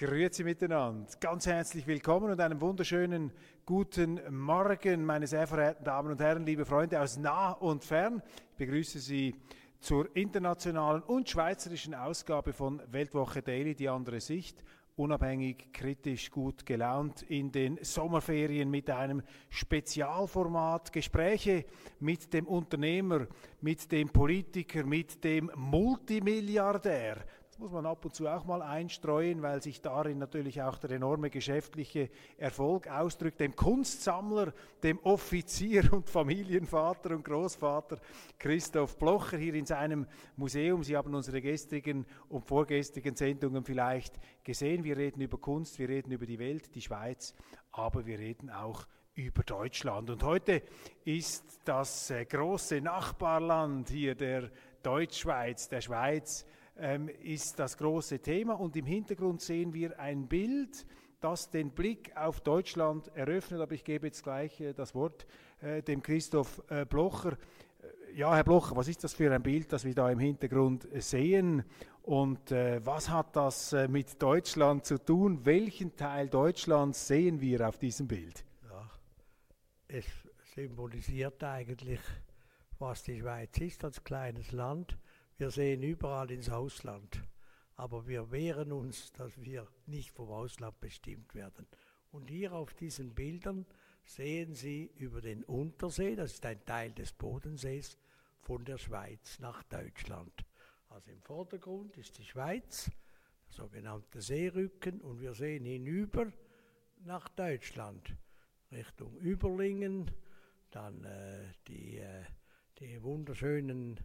Grüezi miteinander. Ganz herzlich willkommen und einen wunderschönen guten Morgen, meine sehr verehrten Damen und Herren, liebe Freunde aus nah und fern. Ich begrüße Sie zur internationalen und schweizerischen Ausgabe von Weltwoche Daily, die andere Sicht. Unabhängig, kritisch, gut gelaunt in den Sommerferien mit einem Spezialformat. Gespräche mit dem Unternehmer, mit dem Politiker, mit dem Multimilliardär muss man ab und zu auch mal einstreuen, weil sich darin natürlich auch der enorme geschäftliche Erfolg ausdrückt. Dem Kunstsammler, dem Offizier und Familienvater und Großvater Christoph Blocher hier in seinem Museum. Sie haben unsere gestrigen und vorgestrigen Sendungen vielleicht gesehen. Wir reden über Kunst, wir reden über die Welt, die Schweiz, aber wir reden auch über Deutschland. Und heute ist das äh, große Nachbarland hier der Deutschschweiz, der Schweiz, ähm, ist das große Thema. Und im Hintergrund sehen wir ein Bild, das den Blick auf Deutschland eröffnet. Aber ich gebe jetzt gleich äh, das Wort äh, dem Christoph äh, Blocher. Äh, ja, Herr Blocher, was ist das für ein Bild, das wir da im Hintergrund sehen? Und äh, was hat das äh, mit Deutschland zu tun? Welchen Teil Deutschlands sehen wir auf diesem Bild? Ja, es symbolisiert eigentlich, was die Schweiz ist als kleines Land wir sehen überall ins Ausland, aber wir wehren uns, dass wir nicht vom Ausland bestimmt werden. Und hier auf diesen Bildern sehen Sie über den Untersee, das ist ein Teil des Bodensees, von der Schweiz nach Deutschland. Also im Vordergrund ist die Schweiz, der sogenannte Seerücken, und wir sehen hinüber nach Deutschland, Richtung Überlingen, dann äh, die, äh, die wunderschönen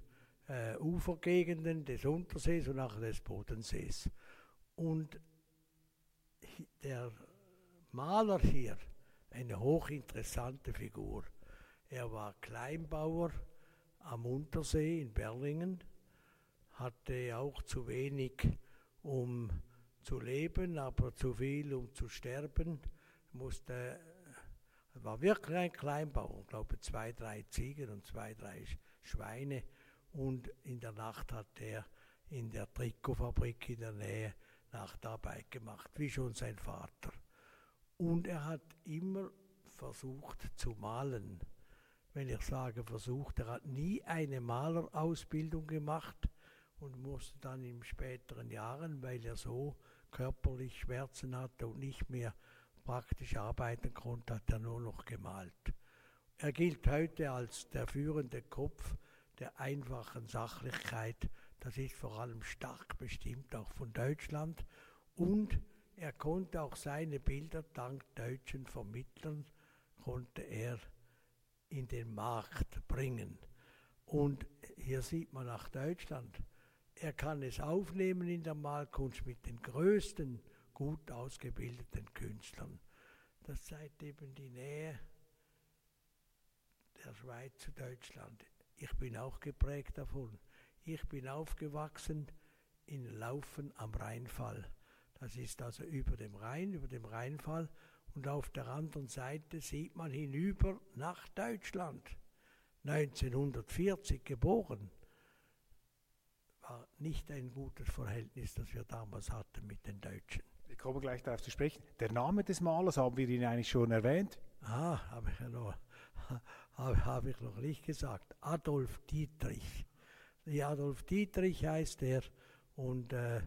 äh, Ufergegenden des Untersees und auch des Bodensees. Und der Maler hier, eine hochinteressante Figur. Er war Kleinbauer am Untersee in Berlingen, hatte auch zu wenig, um zu leben, aber zu viel, um zu sterben. Musste, war wirklich ein Kleinbauer, ich glaube zwei, drei Ziegen und zwei, drei Schweine und in der Nacht hat er in der Trikotfabrik in der Nähe Nachtarbeit gemacht, wie schon sein Vater. Und er hat immer versucht zu malen. Wenn ich sage versucht, er hat nie eine Malerausbildung gemacht und musste dann in späteren Jahren, weil er so körperlich Schmerzen hatte und nicht mehr praktisch arbeiten konnte, hat er nur noch gemalt. Er gilt heute als der führende Kopf der einfachen Sachlichkeit. Das ist vor allem stark bestimmt auch von Deutschland. Und er konnte auch seine Bilder dank deutschen Vermittlern, konnte er in den Markt bringen. Und hier sieht man nach Deutschland, er kann es aufnehmen in der Malkunst mit den größten, gut ausgebildeten Künstlern. Das zeigt eben die Nähe der Schweiz zu Deutschland. Ich bin auch geprägt davon. Ich bin aufgewachsen in Laufen am Rheinfall. Das ist also über dem Rhein, über dem Rheinfall. Und auf der anderen Seite sieht man hinüber nach Deutschland. 1940 geboren. War nicht ein gutes Verhältnis, das wir damals hatten mit den Deutschen. Wir kommen gleich darauf zu sprechen. Der Name des Malers haben wir ihn eigentlich schon erwähnt. Ah, habe ich ja noch habe hab ich noch nicht gesagt, Adolf Dietrich. Die Adolf Dietrich heißt er und äh,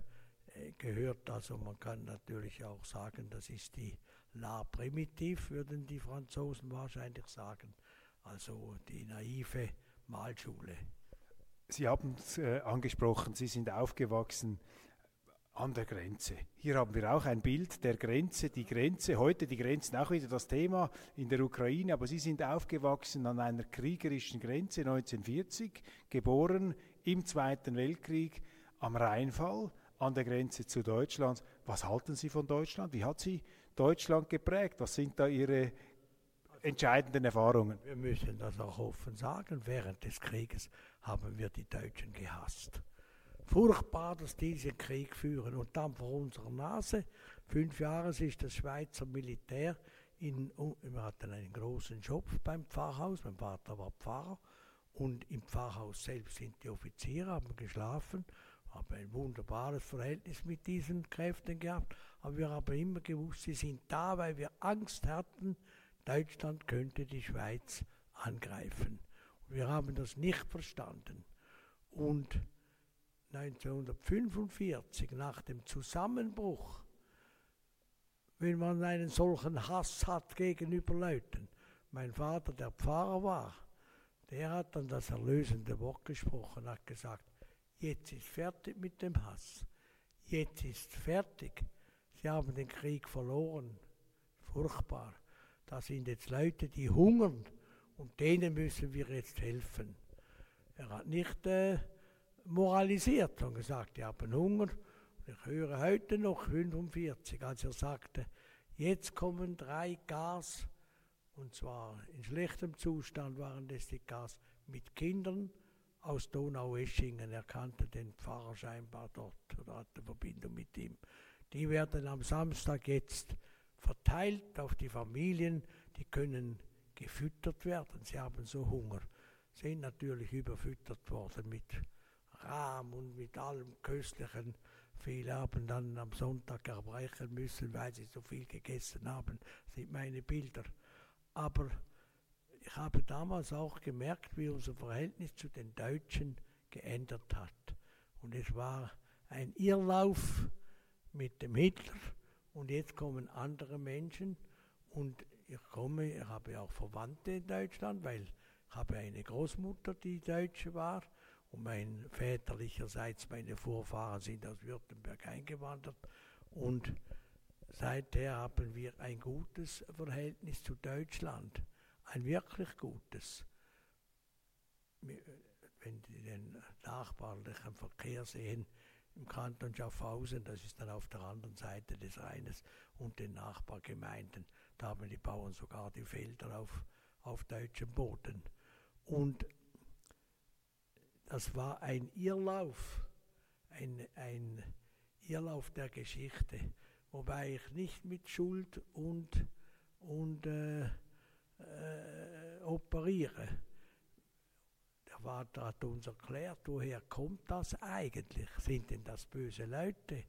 gehört, also man kann natürlich auch sagen, das ist die La Primitive, würden die Franzosen wahrscheinlich sagen, also die naive Malschule. Sie haben es äh, angesprochen, Sie sind aufgewachsen an der Grenze. Hier haben wir auch ein Bild der Grenze, die Grenze, heute die Grenzen auch wieder das Thema in der Ukraine, aber Sie sind aufgewachsen an einer kriegerischen Grenze 1940, geboren im Zweiten Weltkrieg am Rheinfall an der Grenze zu Deutschland. Was halten Sie von Deutschland? Wie hat Sie Deutschland geprägt? Was sind da Ihre entscheidenden Erfahrungen? Wir müssen das auch offen sagen. Während des Krieges haben wir die Deutschen gehasst furchtbar, dass die diesen Krieg führen. Und dann vor unserer Nase, fünf Jahre ist das Schweizer Militär in, wir hatten einen großen Schopf beim Pfarrhaus, mein Vater war Pfarrer und im Pfarrhaus selbst sind die Offiziere, haben geschlafen, haben ein wunderbares Verhältnis mit diesen Kräften gehabt, aber wir haben immer gewusst, sie sind da, weil wir Angst hatten, Deutschland könnte die Schweiz angreifen. Und wir haben das nicht verstanden. Und 1945 nach dem Zusammenbruch, wenn man einen solchen Hass hat gegenüber Leuten. Mein Vater, der Pfarrer war, der hat dann das erlösende Wort gesprochen, hat gesagt, jetzt ist fertig mit dem Hass, jetzt ist fertig. Sie haben den Krieg verloren, furchtbar. Da sind jetzt Leute, die hungern und denen müssen wir jetzt helfen. Er hat nicht äh, moralisiert und gesagt, die haben Hunger. Ich höre heute noch 45, als er sagte, jetzt kommen drei Gas, und zwar in schlechtem Zustand waren das die Gas, mit Kindern aus Donau-Eschingen. Er kannte den Pfarrer scheinbar dort oder hatte Verbindung mit ihm. Die werden am Samstag jetzt verteilt auf die Familien, die können gefüttert werden. Sie haben so Hunger, sind natürlich überfüttert worden mit Rahm und mit allem Köstlichen. Viele haben dann am Sonntag erbrechen müssen, weil sie so viel gegessen haben. Das sind meine Bilder. Aber ich habe damals auch gemerkt, wie unser Verhältnis zu den Deutschen geändert hat. Und es war ein Irrlauf mit dem Hitler und jetzt kommen andere Menschen und ich komme, ich habe auch Verwandte in Deutschland, weil ich habe eine Großmutter, die Deutsche war und mein väterlicherseits, meine Vorfahren sind aus Württemberg eingewandert. Und seither haben wir ein gutes Verhältnis zu Deutschland. Ein wirklich gutes. Wenn Sie den nachbarlichen Verkehr sehen, im Kanton Schaffhausen, das ist dann auf der anderen Seite des Rheines, und den Nachbargemeinden, da haben die Bauern sogar die Felder auf, auf deutschem Boden. Und das war ein Irrlauf, ein, ein Irrlauf der Geschichte, wobei ich nicht mit Schuld und, und äh, äh, operiere. Der Vater hat uns erklärt, woher kommt das eigentlich? Sind denn das böse Leute?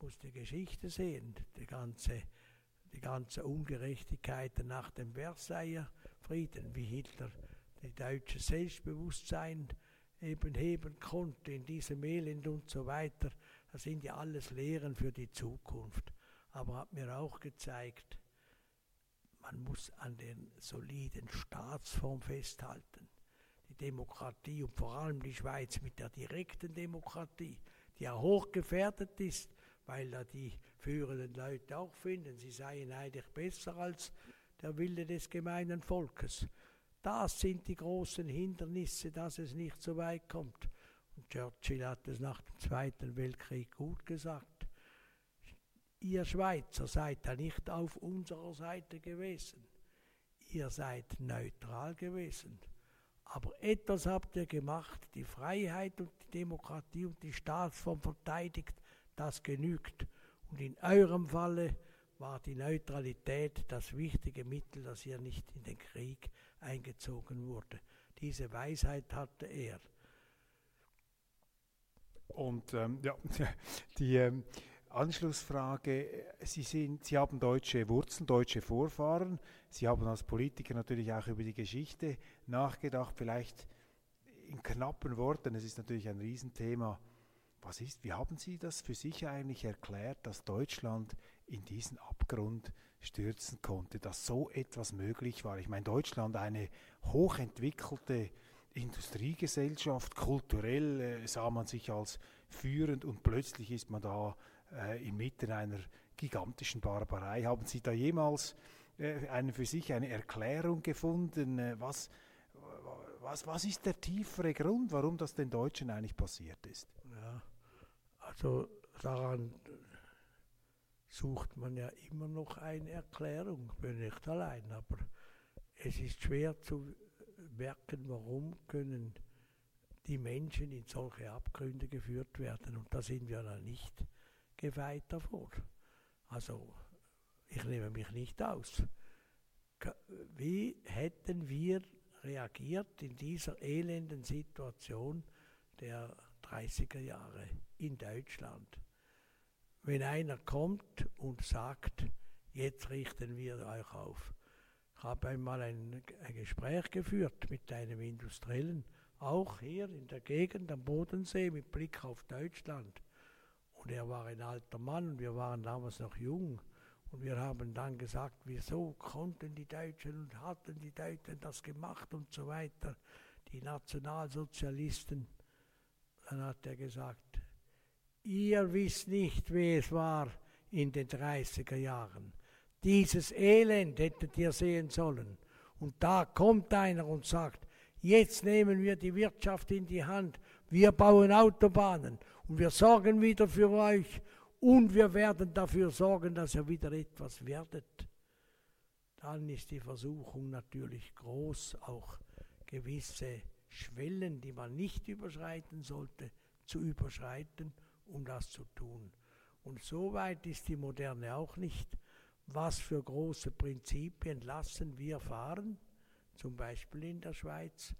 Muss die Geschichte sehen, die ganze, die ganze Ungerechtigkeiten nach dem Versailler Frieden, wie Hitler die deutsche Selbstbewusstsein eben heben konnte in diesem Elend und so weiter. Das sind ja alles Lehren für die Zukunft. Aber hat mir auch gezeigt, man muss an der soliden Staatsform festhalten. Die Demokratie und vor allem die Schweiz mit der direkten Demokratie, die ja hochgefährdet ist, weil da die führenden Leute auch finden, sie seien eigentlich besser als der Wille des gemeinen Volkes. Das sind die großen Hindernisse, dass es nicht so weit kommt. Und Churchill hat es nach dem Zweiten Weltkrieg gut gesagt. Ihr Schweizer seid da nicht auf unserer Seite gewesen. Ihr seid neutral gewesen. Aber etwas habt ihr gemacht, die Freiheit und die Demokratie und die Staatsform verteidigt, das genügt. Und in eurem Falle war die Neutralität das wichtige Mittel, dass ihr nicht in den Krieg eingezogen wurde. Diese Weisheit hatte er. Und ähm, ja, die ähm, Anschlussfrage, Sie, sind, Sie haben deutsche Wurzeln, deutsche Vorfahren, Sie haben als Politiker natürlich auch über die Geschichte nachgedacht, vielleicht in knappen Worten, es ist natürlich ein Riesenthema. Was ist, wie haben Sie das für sich eigentlich erklärt, dass Deutschland in diesen Abgrund stürzen konnte, dass so etwas möglich war. Ich meine, Deutschland eine hochentwickelte Industriegesellschaft, kulturell äh, sah man sich als führend und plötzlich ist man da äh, inmitten einer gigantischen Barbarei. Haben Sie da jemals äh, eine, für sich eine Erklärung gefunden? Äh, was, was, was ist der tiefere Grund, warum das den Deutschen eigentlich passiert ist? Ja, also daran sucht man ja immer noch eine Erklärung, bin nicht allein, aber es ist schwer zu merken, warum können die Menschen in solche Abgründe geführt werden und da sind wir dann nicht geweiht davor. Also ich nehme mich nicht aus. Wie hätten wir reagiert in dieser elenden Situation der 30er Jahre in Deutschland? Wenn einer kommt und sagt, jetzt richten wir euch auf. Ich habe einmal ein, ein Gespräch geführt mit einem Industriellen, auch hier in der Gegend am Bodensee mit Blick auf Deutschland. Und er war ein alter Mann und wir waren damals noch jung. Und wir haben dann gesagt, wieso konnten die Deutschen und hatten die Deutschen das gemacht und so weiter, die Nationalsozialisten. Dann hat er gesagt, Ihr wisst nicht, wie es war in den 30er Jahren. Dieses Elend hättet ihr sehen sollen. Und da kommt einer und sagt, jetzt nehmen wir die Wirtschaft in die Hand, wir bauen Autobahnen und wir sorgen wieder für euch und wir werden dafür sorgen, dass ihr wieder etwas werdet. Dann ist die Versuchung natürlich groß, auch gewisse Schwellen, die man nicht überschreiten sollte, zu überschreiten um das zu tun. Und so weit ist die Moderne auch nicht. Was für große Prinzipien lassen wir fahren, zum Beispiel in der Schweiz,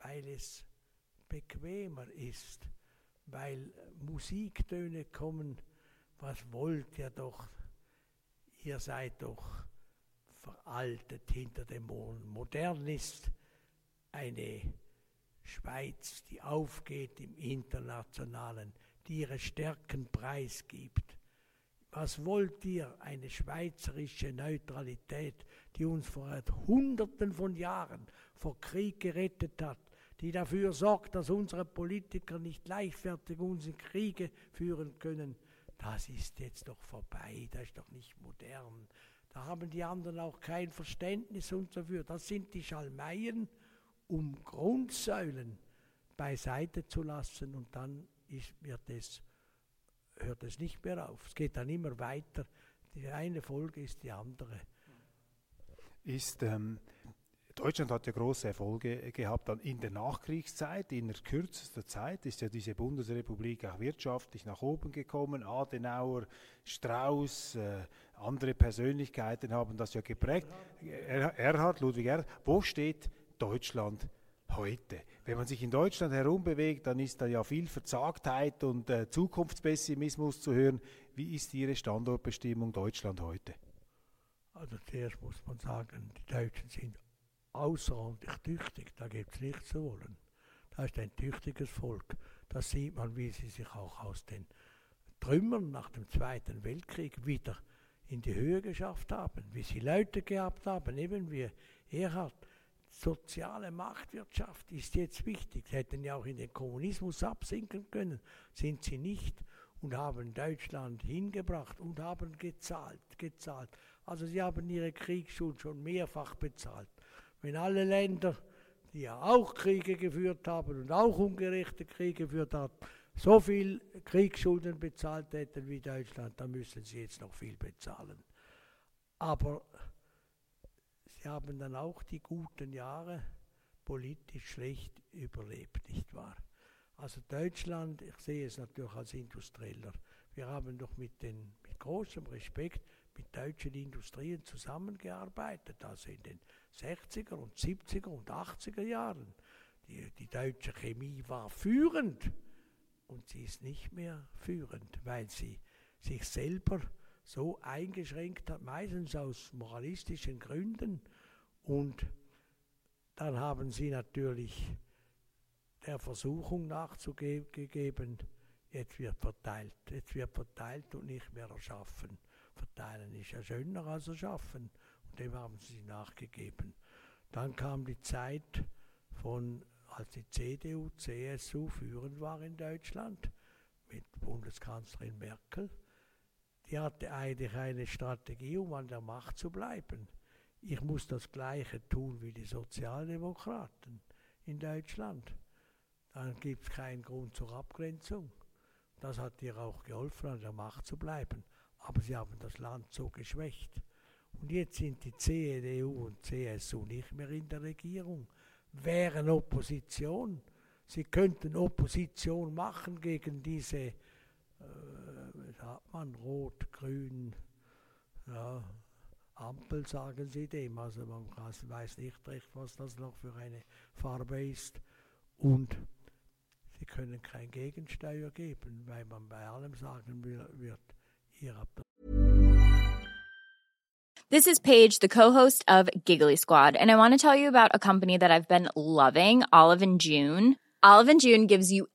weil es bequemer ist, weil Musiktöne kommen, was wollt ihr doch, ihr seid doch veraltet hinter dem Mond. Modern ist eine Schweiz, die aufgeht im internationalen die ihre Stärken preisgibt. Was wollt ihr? Eine schweizerische Neutralität, die uns vor Hunderten von Jahren vor Krieg gerettet hat, die dafür sorgt, dass unsere Politiker nicht leichtfertig unsere Kriege führen können. Das ist jetzt doch vorbei, das ist doch nicht modern. Da haben die anderen auch kein Verständnis und so für. Das sind die Schalmeien, um Grundsäulen beiseite zu lassen und dann ist, wird es, hört es nicht mehr auf. Es geht dann immer weiter. Die eine Folge ist die andere. Ist, ähm, Deutschland hat ja große Erfolge gehabt dann in der Nachkriegszeit. In der kürzester Zeit ist ja diese Bundesrepublik auch wirtschaftlich nach oben gekommen. Adenauer, Strauß, äh, andere Persönlichkeiten haben das ja geprägt. Erhard, Ludwig Erhard, wo steht Deutschland heute. Wenn man sich in Deutschland herumbewegt, dann ist da ja viel Verzagtheit und äh, Zukunftspessimismus zu hören. Wie ist Ihre Standortbestimmung Deutschland heute? Also zuerst muss man sagen, die Deutschen sind außerordentlich tüchtig, da gibt es nichts zu wollen. Das ist ein tüchtiges Volk. Das sieht man, wie sie sich auch aus den Trümmern nach dem Zweiten Weltkrieg wieder in die Höhe geschafft haben, wie sie Leute gehabt haben, eben wie Erhard, soziale Marktwirtschaft ist jetzt wichtig. Sie hätten ja auch in den Kommunismus absinken können, sind sie nicht und haben Deutschland hingebracht und haben gezahlt, gezahlt. Also sie haben ihre Kriegsschuld schon mehrfach bezahlt. Wenn alle Länder, die ja auch Kriege geführt haben und auch ungerechte Kriege geführt haben, so viel Kriegsschulden bezahlt hätten wie Deutschland, dann müssen sie jetzt noch viel bezahlen. Aber Sie haben dann auch die guten Jahre politisch schlecht überlebt, nicht wahr? Also Deutschland, ich sehe es natürlich als Industrieller, wir haben doch mit, den, mit großem Respekt mit deutschen Industrien zusammengearbeitet, also in den 60er und 70er und 80er Jahren. Die, die deutsche Chemie war führend und sie ist nicht mehr führend, weil sie sich selber so eingeschränkt hat, meistens aus moralistischen Gründen. Und dann haben sie natürlich der Versuchung nachzugeben, jetzt wird verteilt, jetzt wird verteilt und nicht mehr erschaffen. Verteilen ist ja schöner als erschaffen und dem haben sie nachgegeben. Dann kam die Zeit von, als die CDU, CSU führend war in Deutschland mit Bundeskanzlerin Merkel die hatte eigentlich eine Strategie, um an der Macht zu bleiben. Ich muss das Gleiche tun wie die Sozialdemokraten in Deutschland. Dann gibt es keinen Grund zur Abgrenzung. Das hat ihr auch geholfen, an der Macht zu bleiben. Aber sie haben das Land so geschwächt. Und jetzt sind die CDU und CSU nicht mehr in der Regierung, wären Opposition. Sie könnten Opposition machen gegen diese, äh, sagt man, Rot-Grün, ja, Ampel sagen sie dem. Also man weiß nicht recht, was das noch für eine Farbe ist. Und sie können kein Gegensteuer geben, weil man bei allem sagen wird, ihr habt This is Paige, the co-host of Giggly Squad, and I want to tell you about a company that I've been loving, Olive and June. Olive and June gives you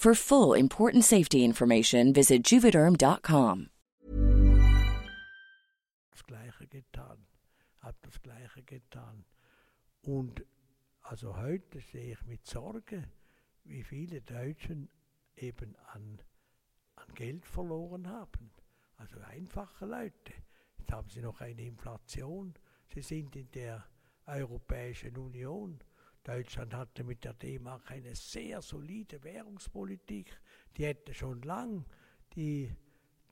For full important safety information, visit juvederm.com. Das Gleiche getan, habe das Gleiche getan. Und also heute sehe ich mit Sorge, wie viele Deutschen eben an, an Geld verloren haben. Also einfache Leute. Jetzt haben sie noch eine Inflation. Sie sind in der Europäischen Union. Deutschland hatte mit der D-Mark eine sehr solide Währungspolitik. Die hätte schon lang die,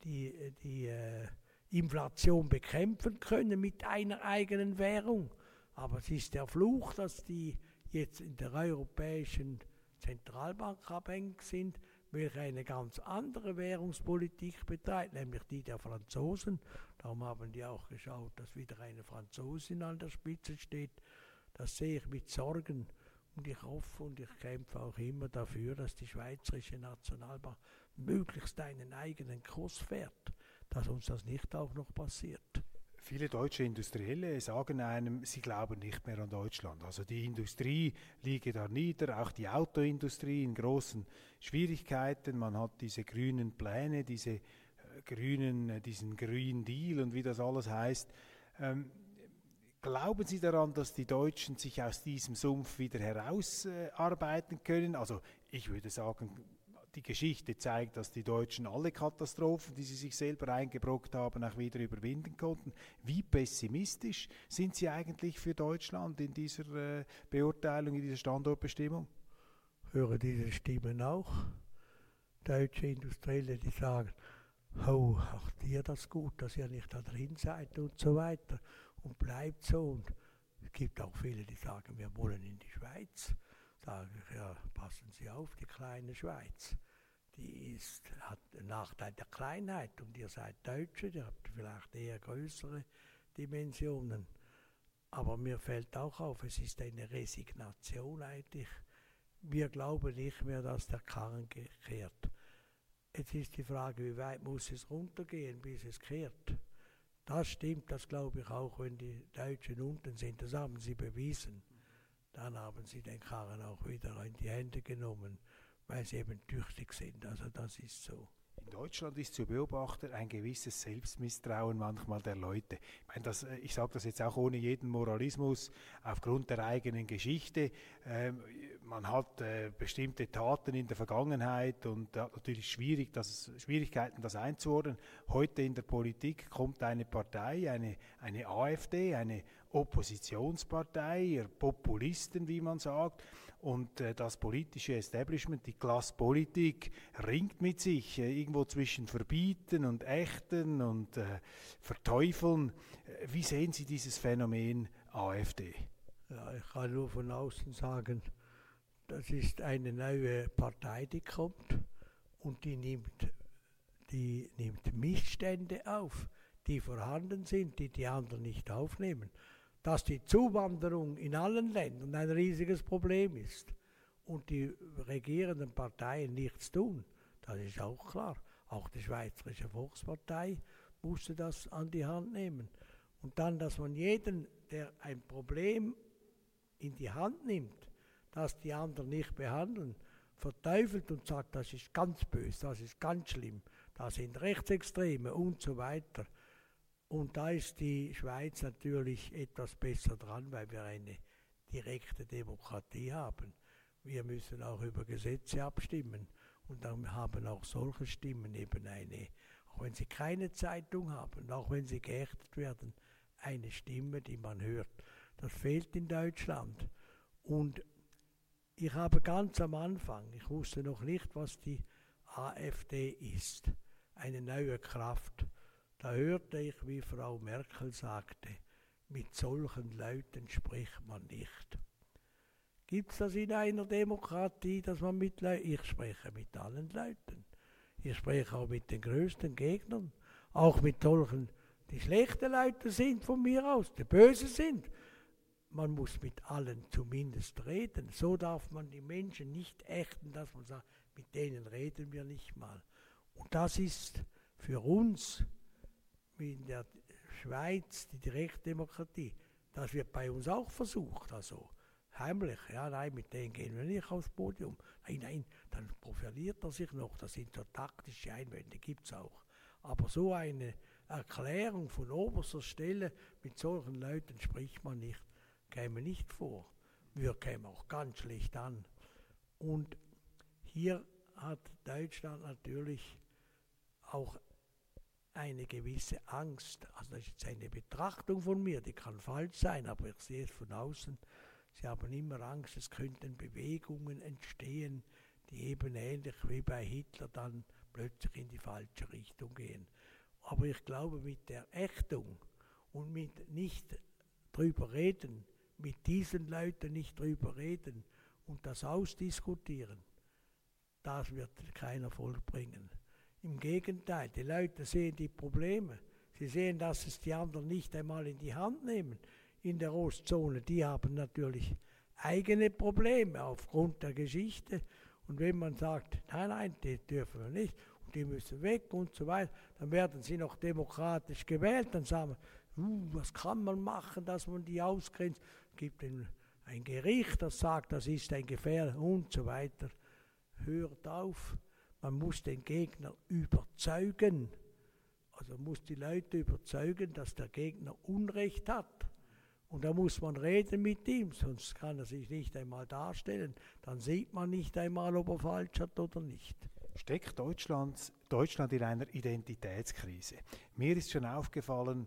die, die äh, Inflation bekämpfen können mit einer eigenen Währung. Aber es ist der Fluch, dass die jetzt in der Europäischen Zentralbank abhängig sind, welche eine ganz andere Währungspolitik betreibt, nämlich die der Franzosen. Darum haben die auch geschaut, dass wieder eine Franzosin an der Spitze steht. Das sehe ich mit Sorgen und ich hoffe und ich kämpfe auch immer dafür, dass die Schweizerische Nationalbank möglichst einen eigenen Kurs fährt, dass uns das nicht auch noch passiert. Viele deutsche Industrielle sagen einem, sie glauben nicht mehr an Deutschland. Also die Industrie liege da nieder, auch die Autoindustrie in großen Schwierigkeiten. Man hat diese grünen Pläne, diese äh, grünen, äh, diesen Green Deal und wie das alles heißt. Ähm, Glauben Sie daran, dass die Deutschen sich aus diesem Sumpf wieder herausarbeiten äh, können? Also ich würde sagen, die Geschichte zeigt, dass die Deutschen alle Katastrophen, die sie sich selber eingebrockt haben, auch wieder überwinden konnten. Wie pessimistisch sind Sie eigentlich für Deutschland in dieser äh, Beurteilung, in dieser Standortbestimmung? Höre diese Stimmen auch. Deutsche Industrielle, die sagen, oh, ach dir das gut, dass ihr nicht da drin seid und so weiter und bleibt so. Und es gibt auch viele, die sagen, wir wollen in die Schweiz. Sage ich, ja, passen Sie auf, die kleine Schweiz. Die ist, hat einen Nachteil der Kleinheit und ihr seid Deutsche, ihr habt vielleicht eher größere Dimensionen. Aber mir fällt auch auf, es ist eine Resignation eigentlich. Wir glauben nicht mehr, dass der Karren kehrt. Jetzt ist die Frage, wie weit muss es runtergehen, bis es kehrt. Das stimmt, das glaube ich auch, wenn die Deutschen unten sind. Das haben sie bewiesen. Dann haben sie den Karren auch wieder in die Hände genommen, weil sie eben tüchtig sind. Also das ist so. In Deutschland ist zu beobachten ein gewisses Selbstmisstrauen manchmal der Leute. Ich, meine, das, äh, ich sage das jetzt auch ohne jeden Moralismus, aufgrund der eigenen Geschichte. Ähm, man hat äh, bestimmte Taten in der Vergangenheit und hat natürlich schwierig, das, Schwierigkeiten, das einzuordnen. Heute in der Politik kommt eine Partei, eine, eine AfD, eine Oppositionspartei, Populisten, wie man sagt, und äh, das politische Establishment, die Klasspolitik, ringt mit sich äh, irgendwo zwischen Verbieten und Ächten und äh, Verteufeln. Äh, wie sehen Sie dieses Phänomen AfD? Ja, ich kann nur von außen sagen, das ist eine neue Partei, die kommt und die nimmt, die nimmt Missstände auf, die vorhanden sind, die die anderen nicht aufnehmen dass die Zuwanderung in allen Ländern ein riesiges Problem ist und die regierenden Parteien nichts tun, das ist auch klar. Auch die Schweizerische Volkspartei musste das an die Hand nehmen. Und dann, dass man jeden, der ein Problem in die Hand nimmt, das die anderen nicht behandeln, verteufelt und sagt, das ist ganz böse, das ist ganz schlimm, da sind Rechtsextreme und so weiter. Und da ist die Schweiz natürlich etwas besser dran, weil wir eine direkte Demokratie haben. Wir müssen auch über Gesetze abstimmen. Und dann haben auch solche Stimmen eben eine, auch wenn sie keine Zeitung haben, auch wenn sie geächtet werden, eine Stimme, die man hört. Das fehlt in Deutschland. Und ich habe ganz am Anfang, ich wusste noch nicht, was die AfD ist, eine neue Kraft. Da hörte ich, wie Frau Merkel sagte, mit solchen Leuten spricht man nicht. Gibt es das in einer Demokratie, dass man mit Leuten, ich spreche mit allen Leuten. Ich spreche auch mit den größten Gegnern, auch mit solchen, die schlechte Leute sind von mir aus, die böse sind. Man muss mit allen zumindest reden. So darf man die Menschen nicht ächten, dass man sagt, mit denen reden wir nicht mal. Und das ist für uns in der Schweiz die Direktdemokratie. Das wird bei uns auch versucht, also heimlich. Ja, nein, mit denen gehen wir nicht aufs Podium. Nein, nein, dann profiliert er sich noch. Das sind so taktische Einwände, gibt es auch. Aber so eine Erklärung von oberster Stelle mit solchen Leuten spricht man nicht, käme nicht vor. Wir kämen auch ganz schlecht an. Und hier hat Deutschland natürlich auch eine gewisse Angst. Also das ist jetzt eine Betrachtung von mir, die kann falsch sein, aber ich sehe es von außen. Sie haben immer Angst, es könnten Bewegungen entstehen, die eben ähnlich wie bei Hitler dann plötzlich in die falsche Richtung gehen. Aber ich glaube, mit der Ächtung und mit nicht drüber reden, mit diesen Leuten nicht drüber reden und das ausdiskutieren, das wird keinen Erfolg bringen. Im Gegenteil, die Leute sehen die Probleme. Sie sehen, dass es die anderen nicht einmal in die Hand nehmen in der Ostzone. Die haben natürlich eigene Probleme aufgrund der Geschichte. Und wenn man sagt, nein, nein, die dürfen wir nicht und die müssen weg und so weiter, dann werden sie noch demokratisch gewählt. Dann sagen wir, uh, was kann man machen, dass man die ausgrenzt? Gibt ein, Gericht, das sagt, das ist ein Gefähr und so weiter. Hört auf man muss den Gegner überzeugen. Also muss die Leute überzeugen, dass der Gegner Unrecht hat. Und da muss man reden mit ihm, sonst kann er sich nicht einmal darstellen. Dann sieht man nicht einmal, ob er falsch hat oder nicht. Steckt Deutschland, in einer Identitätskrise? Mir ist schon aufgefallen,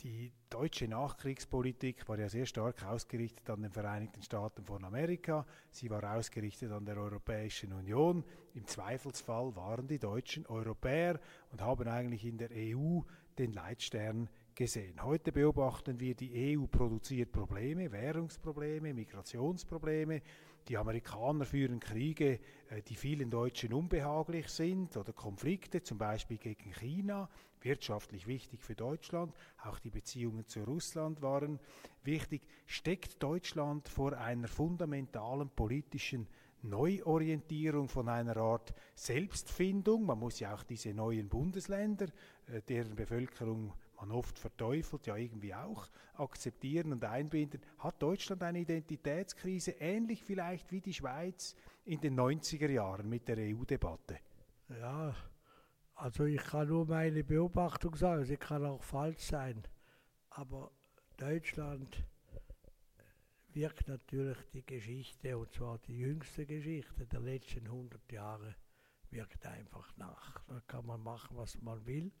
die deutsche Nachkriegspolitik war ja sehr stark ausgerichtet an den Vereinigten Staaten von Amerika. Sie war ausgerichtet an der Europäischen Union. Im Zweifelsfall waren die Deutschen Europäer und haben eigentlich in der EU den Leitstern gesehen. Heute beobachten wir, die EU produziert Probleme, Währungsprobleme, Migrationsprobleme. Die Amerikaner führen Kriege, äh, die vielen Deutschen unbehaglich sind oder Konflikte, zum Beispiel gegen China, wirtschaftlich wichtig für Deutschland. Auch die Beziehungen zu Russland waren wichtig. Steckt Deutschland vor einer fundamentalen politischen Neuorientierung von einer Art Selbstfindung? Man muss ja auch diese neuen Bundesländer, äh, deren Bevölkerung man oft verteufelt, ja irgendwie auch akzeptieren und einbinden. Hat Deutschland eine Identitätskrise, ähnlich vielleicht wie die Schweiz in den 90er Jahren mit der EU-Debatte? Ja, also ich kann nur meine Beobachtung sagen, sie kann auch falsch sein. Aber Deutschland wirkt natürlich die Geschichte, und zwar die jüngste Geschichte der letzten 100 Jahre, wirkt einfach nach. Da kann man machen, was man will.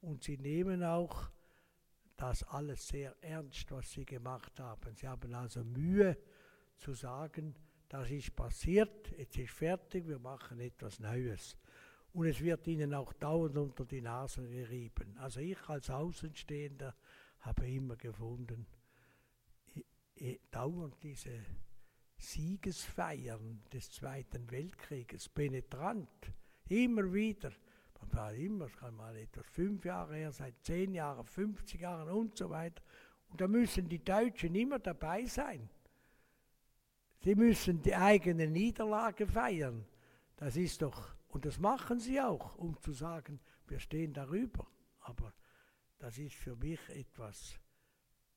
Und sie nehmen auch das alles sehr ernst, was sie gemacht haben. Sie haben also Mühe zu sagen, das ist passiert, jetzt ist fertig, wir machen etwas Neues. Und es wird ihnen auch dauernd unter die Nase gerieben. Also ich als Außenstehender habe immer gefunden, dauernd diese Siegesfeiern des Zweiten Weltkrieges, penetrant, immer wieder. Man war immer, es kann mal etwas fünf Jahre her, seit zehn Jahren, 50 Jahren und so weiter. Und da müssen die Deutschen immer dabei sein. Sie müssen die eigene Niederlage feiern. Das ist doch, und das machen sie auch, um zu sagen, wir stehen darüber. Aber das ist für mich etwas,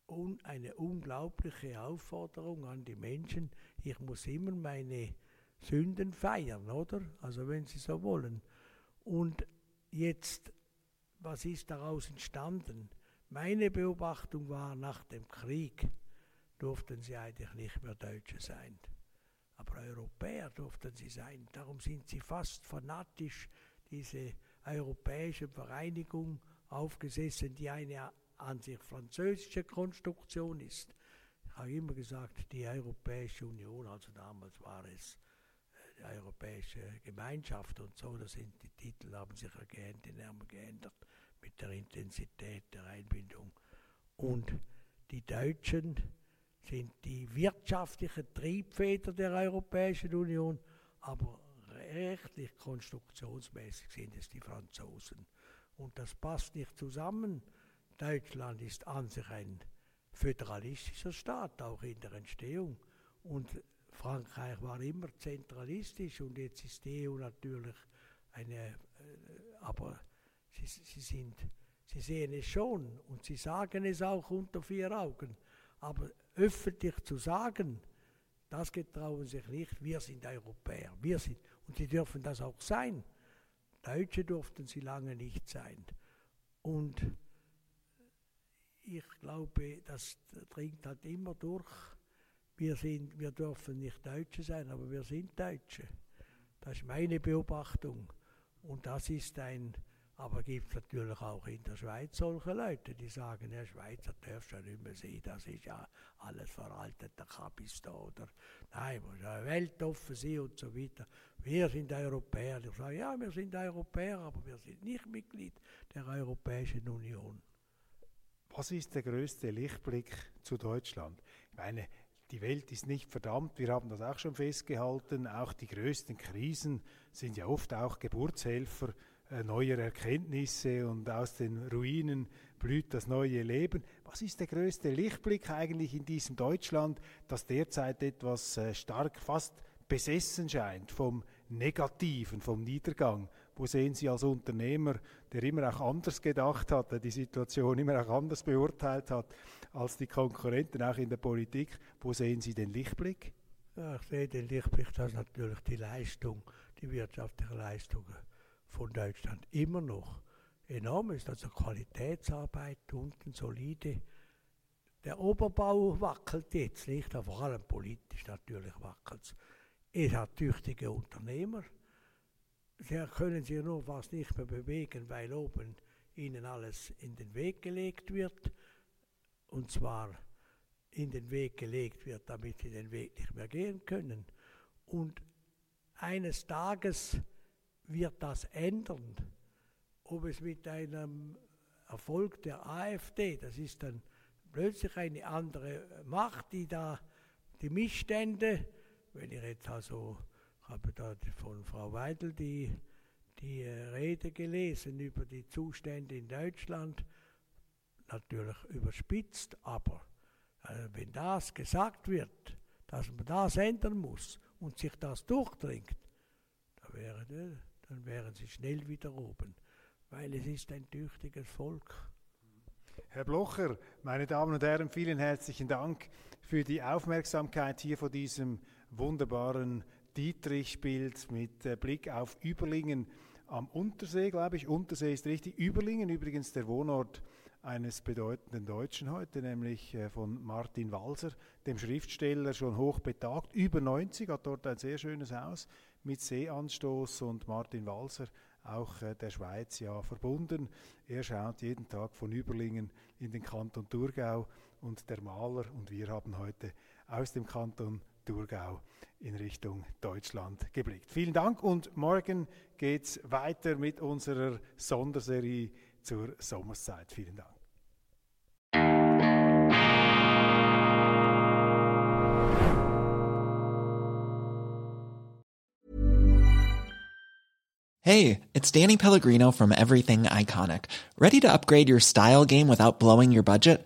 un, eine unglaubliche Aufforderung an die Menschen. Ich muss immer meine Sünden feiern, oder? Also wenn Sie so wollen. Und jetzt, was ist daraus entstanden? Meine Beobachtung war, nach dem Krieg durften sie eigentlich nicht mehr Deutsche sein. Aber Europäer durften sie sein. Darum sind sie fast fanatisch diese europäische Vereinigung aufgesessen, die eine an sich französische Konstruktion ist. Ich habe immer gesagt, die Europäische Union, also damals war es Europäische Gemeinschaft und so, da sind die Titel haben sich ja geändert, geändert mit der Intensität der Einbindung. Und die Deutschen sind die wirtschaftliche Triebfeder der Europäischen Union, aber rechtlich konstruktionsmäßig sind es die Franzosen. Und das passt nicht zusammen. Deutschland ist an sich ein föderalistischer Staat, auch in der Entstehung. Und Frankreich war immer zentralistisch und jetzt ist die EU natürlich eine, äh, aber sie, sie, sind, sie sehen es schon und sie sagen es auch unter vier Augen. Aber öffentlich zu sagen, das getrauen sich nicht, wir sind Europäer, wir sind, und sie dürfen das auch sein. Deutsche durften sie lange nicht sein. Und ich glaube, das dringt halt immer durch. Wir, sind, wir dürfen nicht Deutsche sein, aber wir sind Deutsche. Das ist meine Beobachtung. Und das ist ein, aber gibt es natürlich auch in der Schweiz solche Leute, die sagen, der Schweizer darf schon nicht mehr sehen, das ist ja alles veraltet, der Kabis da, oder nein, muss ja weltoffen sein und so weiter. Wir sind Europäer. Ich sage, ja, wir sind Europäer, aber wir sind nicht Mitglied der Europäischen Union. Was ist der größte Lichtblick zu Deutschland? Ich meine, die Welt ist nicht verdammt, wir haben das auch schon festgehalten. Auch die größten Krisen sind ja oft auch Geburtshelfer äh, neuer Erkenntnisse und aus den Ruinen blüht das neue Leben. Was ist der größte Lichtblick eigentlich in diesem Deutschland, das derzeit etwas äh, stark fast besessen scheint vom Negativen, vom Niedergang? Wo sehen Sie als Unternehmer, der immer auch anders gedacht hat, der die Situation immer auch anders beurteilt hat als die Konkurrenten, auch in der Politik, wo sehen Sie den Lichtblick? Ja, ich sehe den Lichtblick, dass natürlich die Leistung, die wirtschaftliche Leistung von Deutschland immer noch enorm ist. Also Qualitätsarbeit unten solide. Der Oberbau wackelt jetzt nicht, aber vor allem politisch natürlich wackelt es. Es hat tüchtige Unternehmer, Sie können sich nur fast nicht mehr bewegen, weil oben ihnen alles in den Weg gelegt wird. Und zwar in den Weg gelegt wird, damit sie den Weg nicht mehr gehen können. Und eines Tages wird das ändern. Ob es mit einem Erfolg der AfD, das ist dann plötzlich eine andere Macht, die da die Missstände, wenn ich jetzt also habe da von Frau Weidel die, die äh, Rede gelesen über die Zustände in Deutschland, natürlich überspitzt, aber äh, wenn das gesagt wird, dass man das ändern muss und sich das durchdringt, dann, wäre, dann wären sie schnell wieder oben, weil es ist ein tüchtiges Volk. Herr Blocher, meine Damen und Herren, vielen herzlichen Dank für die Aufmerksamkeit hier vor diesem wunderbaren Dietrich-Bild mit äh, Blick auf Überlingen am Untersee, glaube ich. Untersee ist richtig. Überlingen übrigens der Wohnort eines bedeutenden Deutschen heute, nämlich äh, von Martin Walser, dem Schriftsteller, schon hoch betagt, über 90, hat dort ein sehr schönes Haus mit Seeanstoß und Martin Walser, auch äh, der Schweiz ja verbunden. Er schaut jeden Tag von Überlingen in den Kanton Thurgau und der Maler und wir haben heute aus dem Kanton Thurgau in Richtung Deutschland geblickt. Vielen Dank und morgen geht es weiter mit unserer Sonderserie zur Sommerszeit. Vielen Dank. Hey, it's Danny Pellegrino from Everything Iconic. Ready to upgrade your style game without blowing your budget?